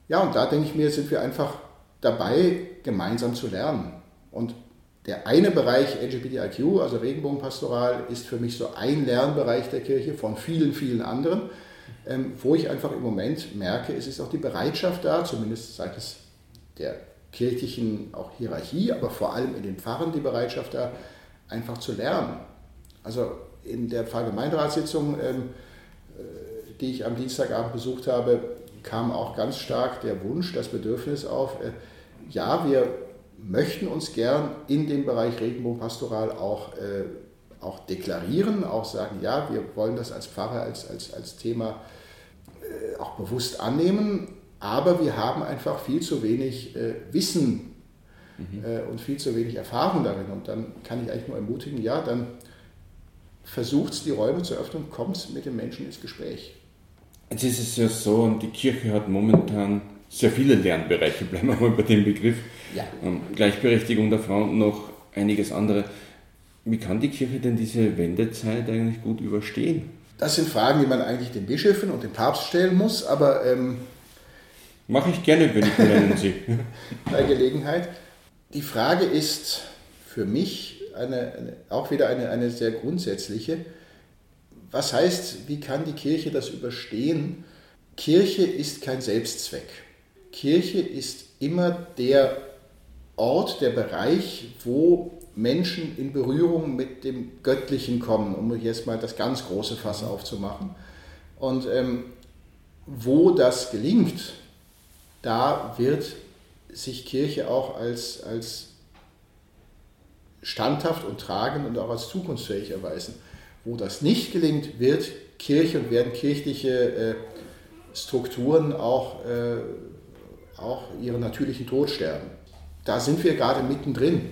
Ja, und da denke ich mir, sind wir einfach dabei, gemeinsam zu lernen. Und der eine Bereich LGBTIQ, also Regenbogenpastoral, ist für mich so ein Lernbereich der Kirche von vielen, vielen anderen, ähm, wo ich einfach im Moment merke, es ist auch die Bereitschaft da, zumindest seitens der kirchlichen auch Hierarchie, aber vor allem in den Pfarren die Bereitschaft da, einfach zu lernen. Also in der Pfarrgemeinderatssitzung, ähm, äh, die ich am Dienstagabend besucht habe, kam auch ganz stark der Wunsch, das Bedürfnis auf, äh, ja, wir möchten uns gern in dem Bereich Regenbogenpastoral auch, äh, auch deklarieren, auch sagen, ja, wir wollen das als Pfarrer, als, als, als Thema äh, auch bewusst annehmen, aber wir haben einfach viel zu wenig äh, Wissen mhm. Äh, und viel zu wenig Erfahrung darin. Und dann kann ich eigentlich nur ermutigen, ja, dann versucht es, die Räume zu öffnen, kommt mit den Menschen ins Gespräch. Jetzt ist es ja so, die Kirche hat momentan sehr viele Lernbereiche, <laughs> bleiben wir mal bei dem Begriff. Ja. Ähm, Gleichberechtigung der Frauen und noch einiges andere. Wie kann die Kirche denn diese Wendezeit eigentlich gut überstehen? Das sind Fragen, die man eigentlich den Bischöfen und dem Papst stellen muss, aber. Ähm, Mache ich gerne, wenn ich nennen Sie. <laughs> bei Gelegenheit. Die Frage ist für mich eine, eine, auch wieder eine, eine sehr grundsätzliche. Was heißt, wie kann die Kirche das überstehen? Kirche ist kein Selbstzweck. Kirche ist immer der Ort, der Bereich, wo Menschen in Berührung mit dem Göttlichen kommen, um jetzt mal das ganz große Fass aufzumachen. Und ähm, wo das gelingt, da wird sich Kirche auch als, als standhaft und tragend und auch als zukunftsfähig erweisen. Wo das nicht gelingt, wird Kirche und werden kirchliche äh, Strukturen auch, äh, auch ihren natürlichen Tod sterben. Da sind wir gerade mittendrin.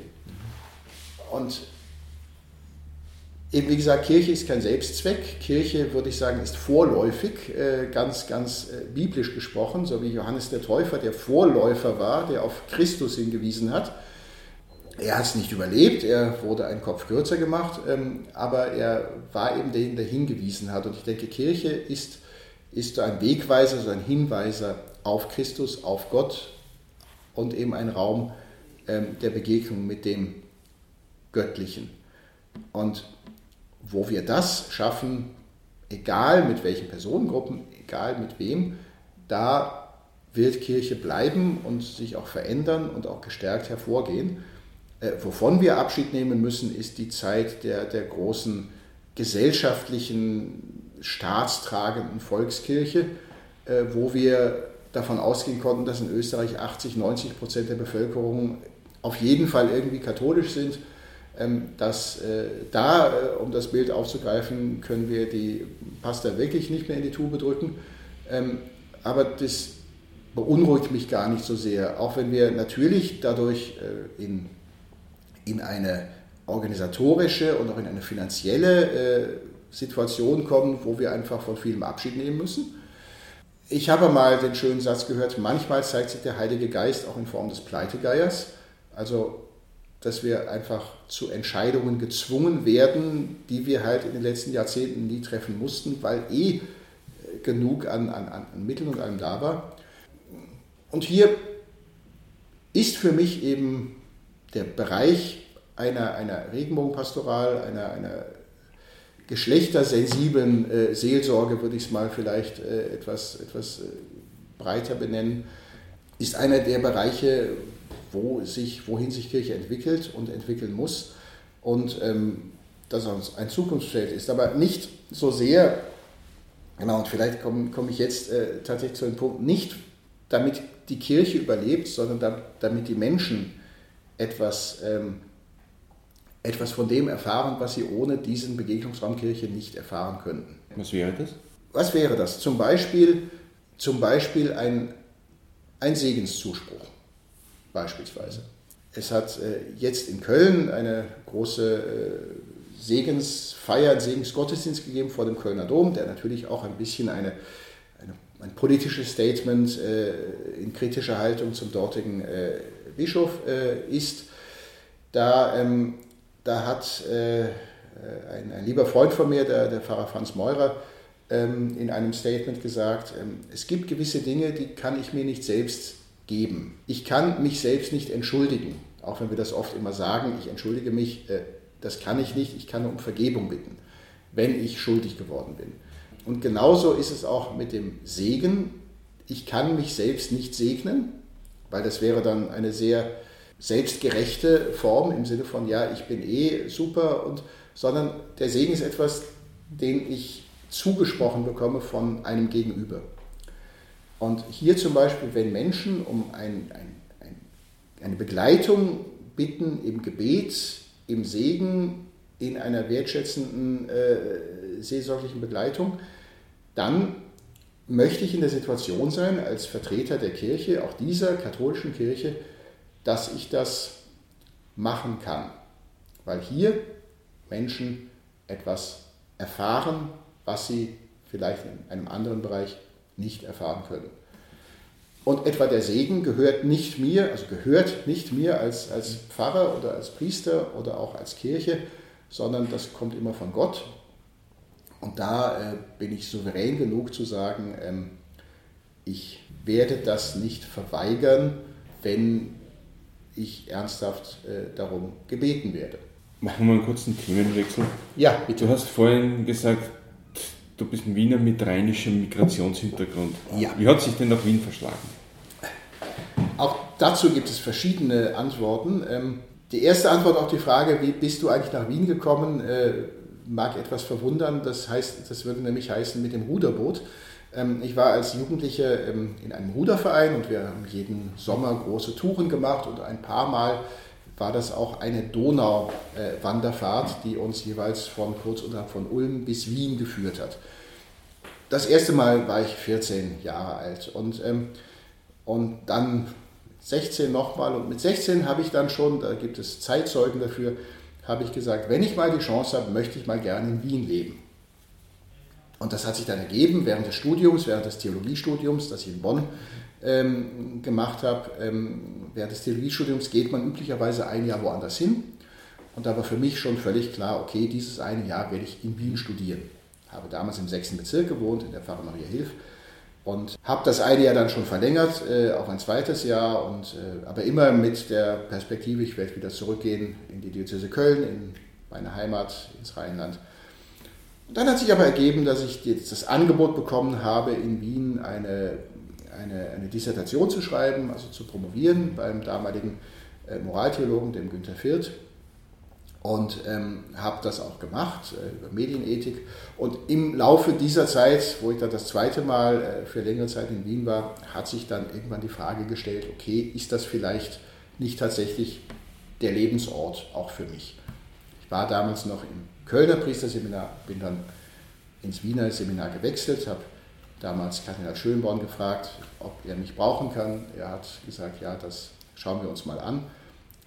Und eben wie gesagt, Kirche ist kein Selbstzweck. Kirche, würde ich sagen, ist vorläufig, äh, ganz, ganz biblisch gesprochen, so wie Johannes der Täufer, der Vorläufer war, der auf Christus hingewiesen hat. Er hat es nicht überlebt, er wurde einen Kopf kürzer gemacht, ähm, aber er war eben der, der hingewiesen hat. Und ich denke, Kirche ist, ist ein Wegweiser, so ein Hinweiser auf Christus, auf Gott und eben ein Raum ähm, der Begegnung mit dem Göttlichen. Und wo wir das schaffen, egal mit welchen Personengruppen, egal mit wem, da wird Kirche bleiben und sich auch verändern und auch gestärkt hervorgehen. Äh, wovon wir Abschied nehmen müssen, ist die Zeit der, der großen gesellschaftlichen, staatstragenden Volkskirche, äh, wo wir davon ausgehen konnten, dass in Österreich 80, 90 Prozent der Bevölkerung auf jeden Fall irgendwie katholisch sind. Ähm, dass äh, da, um das Bild aufzugreifen, können wir die Pasta wirklich nicht mehr in die Tube drücken. Ähm, aber das beunruhigt mich gar nicht so sehr, auch wenn wir natürlich dadurch in in eine organisatorische und auch in eine finanzielle äh, Situation kommen, wo wir einfach von vielem Abschied nehmen müssen. Ich habe mal den schönen Satz gehört, manchmal zeigt sich der Heilige Geist auch in Form des Pleitegeiers. Also, dass wir einfach zu Entscheidungen gezwungen werden, die wir halt in den letzten Jahrzehnten nie treffen mussten, weil eh äh, genug an, an, an Mitteln und allem da war. Und hier ist für mich eben der Bereich einer, einer Regenbogenpastoral, einer, einer geschlechtersensiblen äh, Seelsorge, würde ich es mal vielleicht äh, etwas, etwas äh, breiter benennen, ist einer der Bereiche, wo sich, wohin sich Kirche entwickelt und entwickeln muss und ähm, das ein Zukunftsfeld ist. Aber nicht so sehr, genau, und vielleicht komme komm ich jetzt äh, tatsächlich zu dem Punkt, nicht damit die Kirche überlebt, sondern da, damit die Menschen etwas, ähm, etwas von dem erfahren, was sie ohne diesen Begegnungsraum Kirche nicht erfahren könnten. Was wäre das? Was wäre das? Zum Beispiel, zum Beispiel ein, ein Segenszuspruch, beispielsweise. Es hat äh, jetzt in Köln eine große äh, Segensfeier, Segensgottesdienst gegeben vor dem Kölner Dom, der natürlich auch ein bisschen eine, eine ein politisches Statement äh, in kritischer Haltung zum dortigen äh, Bischof äh, ist. Da, ähm, da hat äh, ein, ein, lieber Freund von mir, der, der Pfarrer Franz Meurer, ähm, in einem Statement gesagt, ähm, es gibt gewisse Dinge, die kann ich mir nicht selbst geben. Ich kann mich selbst nicht entschuldigen, auch wenn wir das oft immer sagen, ich entschuldige mich, äh, das kann ich nicht, ich kann nur um Vergebung bitten, wenn ich schuldig geworden bin. Und genauso ist es auch mit dem Segen. Ich kann mich selbst nicht segnen, weil das wäre dann eine sehr selbstgerechte Form im Sinne von, ja, ich bin eh super, und, sondern der Segen ist etwas, den ich zugesprochen bekomme von einem Gegenüber. Und hier zum Beispiel, wenn Menschen um ein, ein, ein, eine Begleitung bitten im Gebet, im Segen, in einer wertschätzenden äh, seelsorglichen Begleitung, dann möchte ich in der Situation sein, als Vertreter der Kirche, auch dieser katholischen Kirche, dass ich das machen kann. Weil hier Menschen etwas erfahren, was sie vielleicht in einem anderen Bereich nicht erfahren können. Und etwa der Segen gehört nicht mir, also gehört nicht mir als, als Pfarrer oder als Priester oder auch als Kirche, sondern das kommt immer von Gott und da äh, bin ich souverän genug zu sagen, ähm, ich werde das nicht verweigern, wenn ich ernsthaft äh, darum gebeten werde. Machen wir mal einen kurzen Themenwechsel. Ja, bitte. Du hast vorhin gesagt, du bist ein Wiener mit rheinischem Migrationshintergrund. Ja. Wie hat sich denn nach Wien verschlagen? Auch dazu gibt es verschiedene Antworten. Ähm, Die erste Antwort auf die Frage, wie bist du eigentlich nach Wien gekommen, äh, mag etwas verwundern. Das heißt, das würde nämlich heißen mit dem Ruderboot. Ähm, ich war als Jugendlicher ähm, in einem Ruderverein und wir haben jeden Sommer große Touren gemacht und ein paar Mal war das auch eine Donau-Wanderfahrt, die uns jeweils von kurz unterhalb von Ulm bis Wien geführt hat. Das erste Mal war ich 14 Jahre alt und, ähm, und dann 16 nochmal und mit 16 habe ich dann schon, da gibt es Zeitzeugen dafür, habe ich gesagt, wenn ich mal die Chance habe, möchte ich mal gerne in Wien leben. Und das hat sich dann ergeben während des Studiums, während des Theologiestudiums, das ich in Bonn ähm, gemacht habe. Ähm, während des Theologiestudiums geht man üblicherweise ein Jahr woanders hin. Und da war für mich schon völlig klar, okay, dieses eine Jahr werde ich in Wien studieren. Habe damals im 6. Bezirk gewohnt, in der Pfarre Maria Hilf. Und habe das eine Jahr dann schon verlängert, äh, auf ein zweites Jahr, und, äh, aber immer mit der Perspektive, ich werde wieder zurückgehen in die Diözese Köln, in meine Heimat, ins Rheinland. Und dann hat sich aber ergeben, dass ich jetzt das Angebot bekommen habe, in Wien eine, eine, eine Dissertation zu schreiben, also zu promovieren beim damaligen äh, Moraltheologen, dem Günther Firth und ähm, habe das auch gemacht äh, über Medienethik. Und im Laufe dieser Zeit, wo ich dann das zweite Mal äh, für längere Zeit in Wien war, hat sich dann irgendwann die Frage gestellt, okay, ist das vielleicht nicht tatsächlich der Lebensort auch für mich? Ich war damals noch im Kölner Priesterseminar, bin dann ins Wiener Seminar gewechselt, habe damals Kardinal Schönborn gefragt, ob er mich brauchen kann. Er hat gesagt, ja, das schauen wir uns mal an.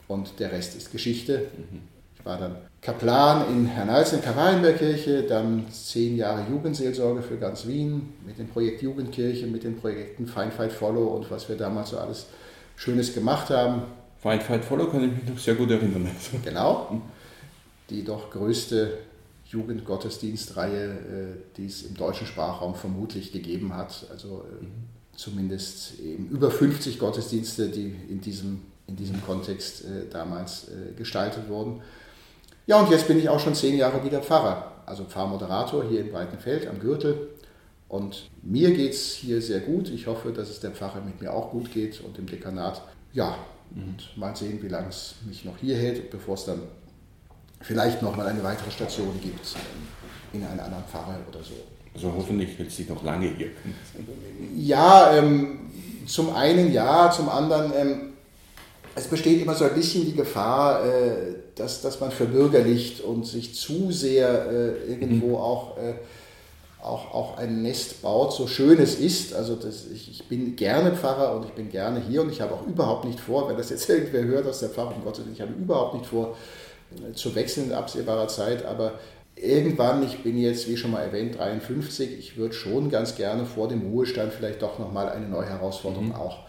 Und der Rest ist Geschichte. Mhm war dann Kaplan in Hernals in Kavalienbergkirche, dann zehn Jahre Jugendseelsorge für ganz Wien mit dem Projekt Jugendkirche, mit den Projekten Find, Fight, Follow und was wir damals so alles Schönes gemacht haben. Find, Fight, Follow kann ich mich noch sehr gut erinnern. <laughs> Genau. Die doch größte Jugendgottesdienstreihe, äh, die es im deutschen Sprachraum vermutlich gegeben hat. Also äh, mhm. zumindest eben über 50 Gottesdienste, die in diesem, in diesem Kontext äh, damals gestaltet wurden. Ja, und jetzt bin ich auch schon zehn Jahre wieder Pfarrer, also Pfarrmoderator hier in Breitenfeld am Gürtel. Und mir geht es hier sehr gut. Ich hoffe, dass es der Pfarrer mit mir auch gut geht und dem Dekanat. Ja, und mal sehen, wie lange es mich noch hier hält, bevor es dann vielleicht nochmal eine weitere Station gibt in einer anderen Pfarre oder so. Also hoffentlich hält es sich noch lange hier. Ja, ähm, zum einen ja, zum anderen, ähm, es besteht immer so ein bisschen die Gefahr, äh, dass, dass man verbürgerlicht und sich zu sehr äh, irgendwo mhm. auch, äh, auch, auch ein Nest baut, so schön es ist. Also das, ich, ich bin gerne Pfarrer und ich bin gerne hier und ich habe auch überhaupt nicht vor, wenn das jetzt <laughs> irgendwer hört aus der Pfarrer, um Gottes Willen, ich habe überhaupt nicht vor, zu wechseln in absehbarer Zeit, aber irgendwann, ich bin jetzt, wie schon mal erwähnt, 53, ich würde schon ganz gerne vor dem Ruhestand vielleicht doch nochmal eine neue Herausforderung mhm. auch,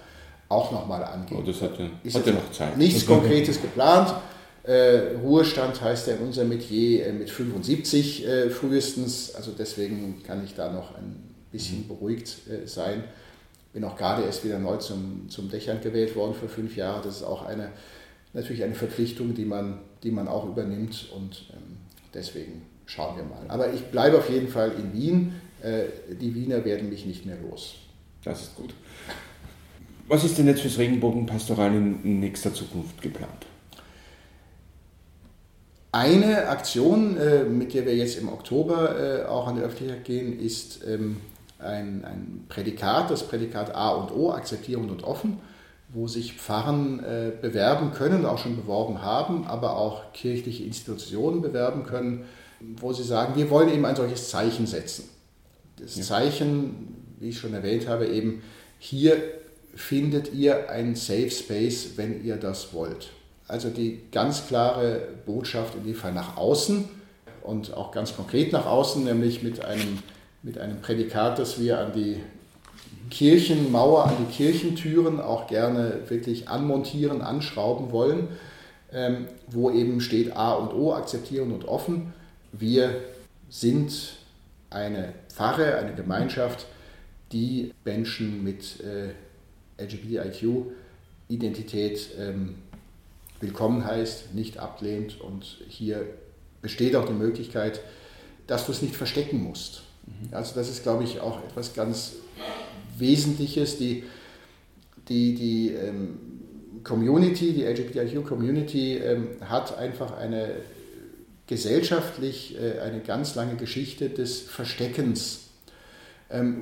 auch nochmal angehen. Oh, das hat ja, hat ja noch Zeit. Nichts Konkretes geplant. Äh, Ruhestand heißt ja in unserem Metier äh, mit 75 äh, frühestens, also deswegen kann ich da noch ein bisschen mhm. beruhigt äh, sein. Bin auch gerade erst wieder neu zum, zum Dächern gewählt worden für fünf Jahre. Das ist auch eine, natürlich eine Verpflichtung, die man, die man auch übernimmt und ähm, deswegen schauen wir mal. Aber ich bleibe auf jeden Fall in Wien. Äh, die Wiener werden mich nicht mehr los. Das ist gut. Was ist denn jetzt fürs Regenbogenpastoral in nächster Zukunft geplant? Eine Aktion, äh, mit der wir jetzt im Oktober äh, auch an die Öffentlichkeit gehen, ist ähm, ein, ein Prädikat, das Prädikat A und O, akzeptierend und offen, wo sich Pfarren äh, bewerben können, auch schon beworben haben, aber auch kirchliche Institutionen bewerben können, wo sie sagen, wir wollen eben ein solches Zeichen setzen. Das Zeichen, wie ich schon erwähnt habe, eben hier findet ihr ein Safe Space, wenn ihr das wollt. Also die ganz klare Botschaft in dem Fall nach außen und auch ganz konkret nach außen, nämlich mit einem, mit einem Prädikat, das wir an die Kirchenmauer, an die Kirchentüren auch gerne wirklich anmontieren, anschrauben wollen, ähm, wo eben steht A und O, akzeptieren und offen. Wir sind eine Pfarre, eine Gemeinschaft, die Menschen mit äh, LGBTIQ-Identität ähm, willkommen heißt, nicht ablehnt. Und hier besteht auch die Möglichkeit, dass du es nicht verstecken musst. Mhm. Also das ist, glaube ich, auch etwas ganz Wesentliches. Die, die, die ähm, Community, die LGBTIQ-Community, ähm, hat einfach eine gesellschaftlich äh, eine ganz lange Geschichte des Versteckens,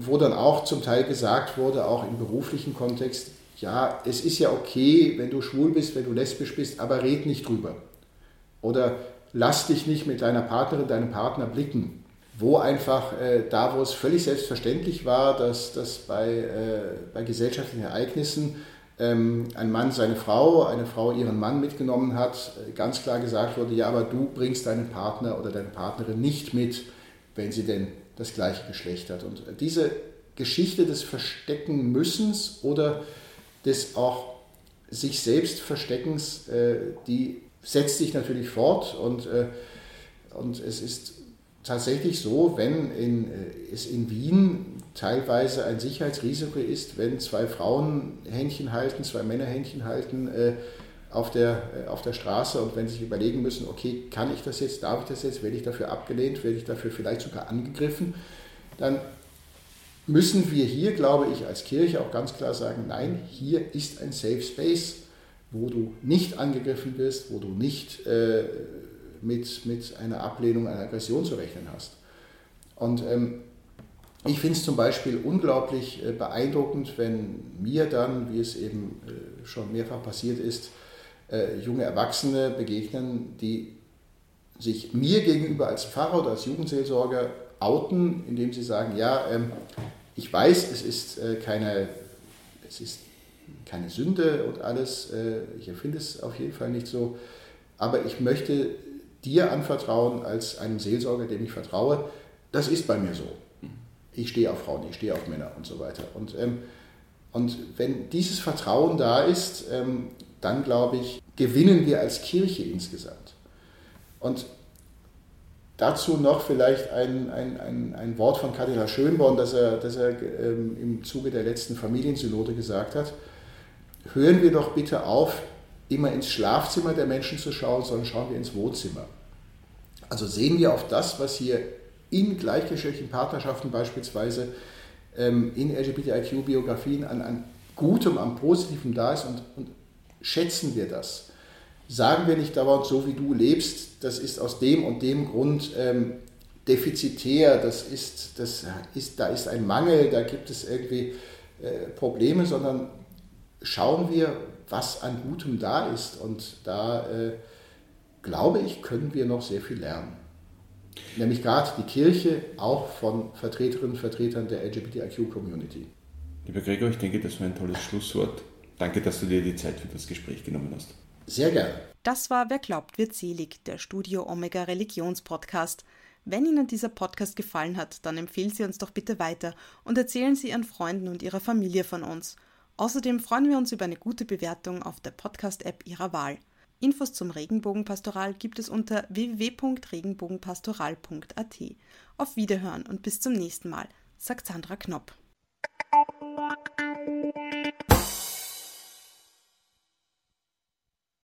wo dann auch zum Teil gesagt wurde, auch im beruflichen Kontext, ja, es ist ja okay, wenn du schwul bist, wenn du lesbisch bist, aber red nicht drüber. Oder lass dich nicht mit deiner Partnerin, deinem Partner blicken. Wo einfach, äh, da wo es völlig selbstverständlich war, dass, dass bei, äh, bei gesellschaftlichen Ereignissen ähm, ein Mann seine Frau, eine Frau ihren Mann mitgenommen hat, äh, ganz klar gesagt wurde, ja, aber du bringst deinen Partner oder deine Partnerin nicht mit, wenn sie denn das gleiche Geschlecht hat. Und diese Geschichte des Verstecken müssens oder des auch sich selbst Versteckens, äh, die setzt sich natürlich fort und, äh, und es ist tatsächlich so, wenn in, es in Wien teilweise ein Sicherheitsrisiko ist, wenn zwei Frauen Händchen halten, zwei Männer Händchen halten äh, auf, der, äh, auf der Straße und wenn sie sich überlegen müssen, okay, kann ich das jetzt, darf ich das jetzt, werde ich dafür abgelehnt, werde ich dafür vielleicht sogar angegriffen, dann müssen wir hier, glaube ich, als Kirche auch ganz klar sagen, nein, hier ist ein Safe Space, wo du nicht angegriffen wirst, wo du nicht äh, mit, mit einer Ablehnung, einer Aggression zu rechnen hast. Und ähm, ich finde es zum Beispiel unglaublich äh, beeindruckend, wenn mir dann, wie es eben äh, schon mehrfach passiert ist, äh, junge Erwachsene begegnen, die sich mir gegenüber als Pfarrer oder als Jugendseelsorger outen, indem sie sagen, ja, ähm, ich weiß, es ist keine, es ist keine Sünde und alles, ich empfinde es auf jeden Fall nicht so, aber ich möchte dir anvertrauen als einem Seelsorger, dem ich vertraue, das ist bei mir so ich stehe auf Frauen, ich stehe auf Männer und so weiter. Und, ähm, und wenn dieses Vertrauen da ist, ähm, dann glaube ich, gewinnen wir als Kirche insgesamt. Und dazu noch vielleicht ein, ein, ein, ein Wort von Kardinal Schönborn, das er, das er ähm, im Zuge der letzten Familiensynode gesagt hat. Hören wir doch bitte auf, immer ins Schlafzimmer der Menschen zu schauen, sondern schauen wir ins Wohnzimmer. Also sehen wir auf das, was hier in gleichgeschlechtlichen Partnerschaften beispielsweise, ähm, in LGBTIQ-Biografien an, an Gutem, am Positiven da ist und, und schätzen wir das. Sagen wir nicht dauernd, so wie du lebst, das ist aus dem und dem Grund ähm, defizitär, das ist, das ist, da ist ein Mangel, da gibt es irgendwie äh, Probleme, sondern schauen wir, was an Gutem da ist. Und da, äh, glaube ich, können wir noch sehr viel lernen nämlich gerade die Kirche auch von Vertreterinnen und Vertretern der LGBTIQ-Community. Lieber Gregor, ich denke, das war ein tolles Schlusswort. Danke, dass du dir die Zeit für das Gespräch genommen hast. Sehr gerne. Das war Wer glaubt, wird selig, der Studio Omega Religionspodcast. Wenn Ihnen dieser Podcast gefallen hat, dann empfehlen Sie uns doch bitte weiter und erzählen Sie Ihren Freunden und Ihrer Familie von uns. Außerdem freuen wir uns über eine gute Bewertung auf der Podcast-App Ihrer Wahl. Infos zum Regenbogenpastoral gibt es unter www.regenbogenpastoral.at. Auf Wiederhören und bis zum nächsten Mal, sagt Sandra Knopp.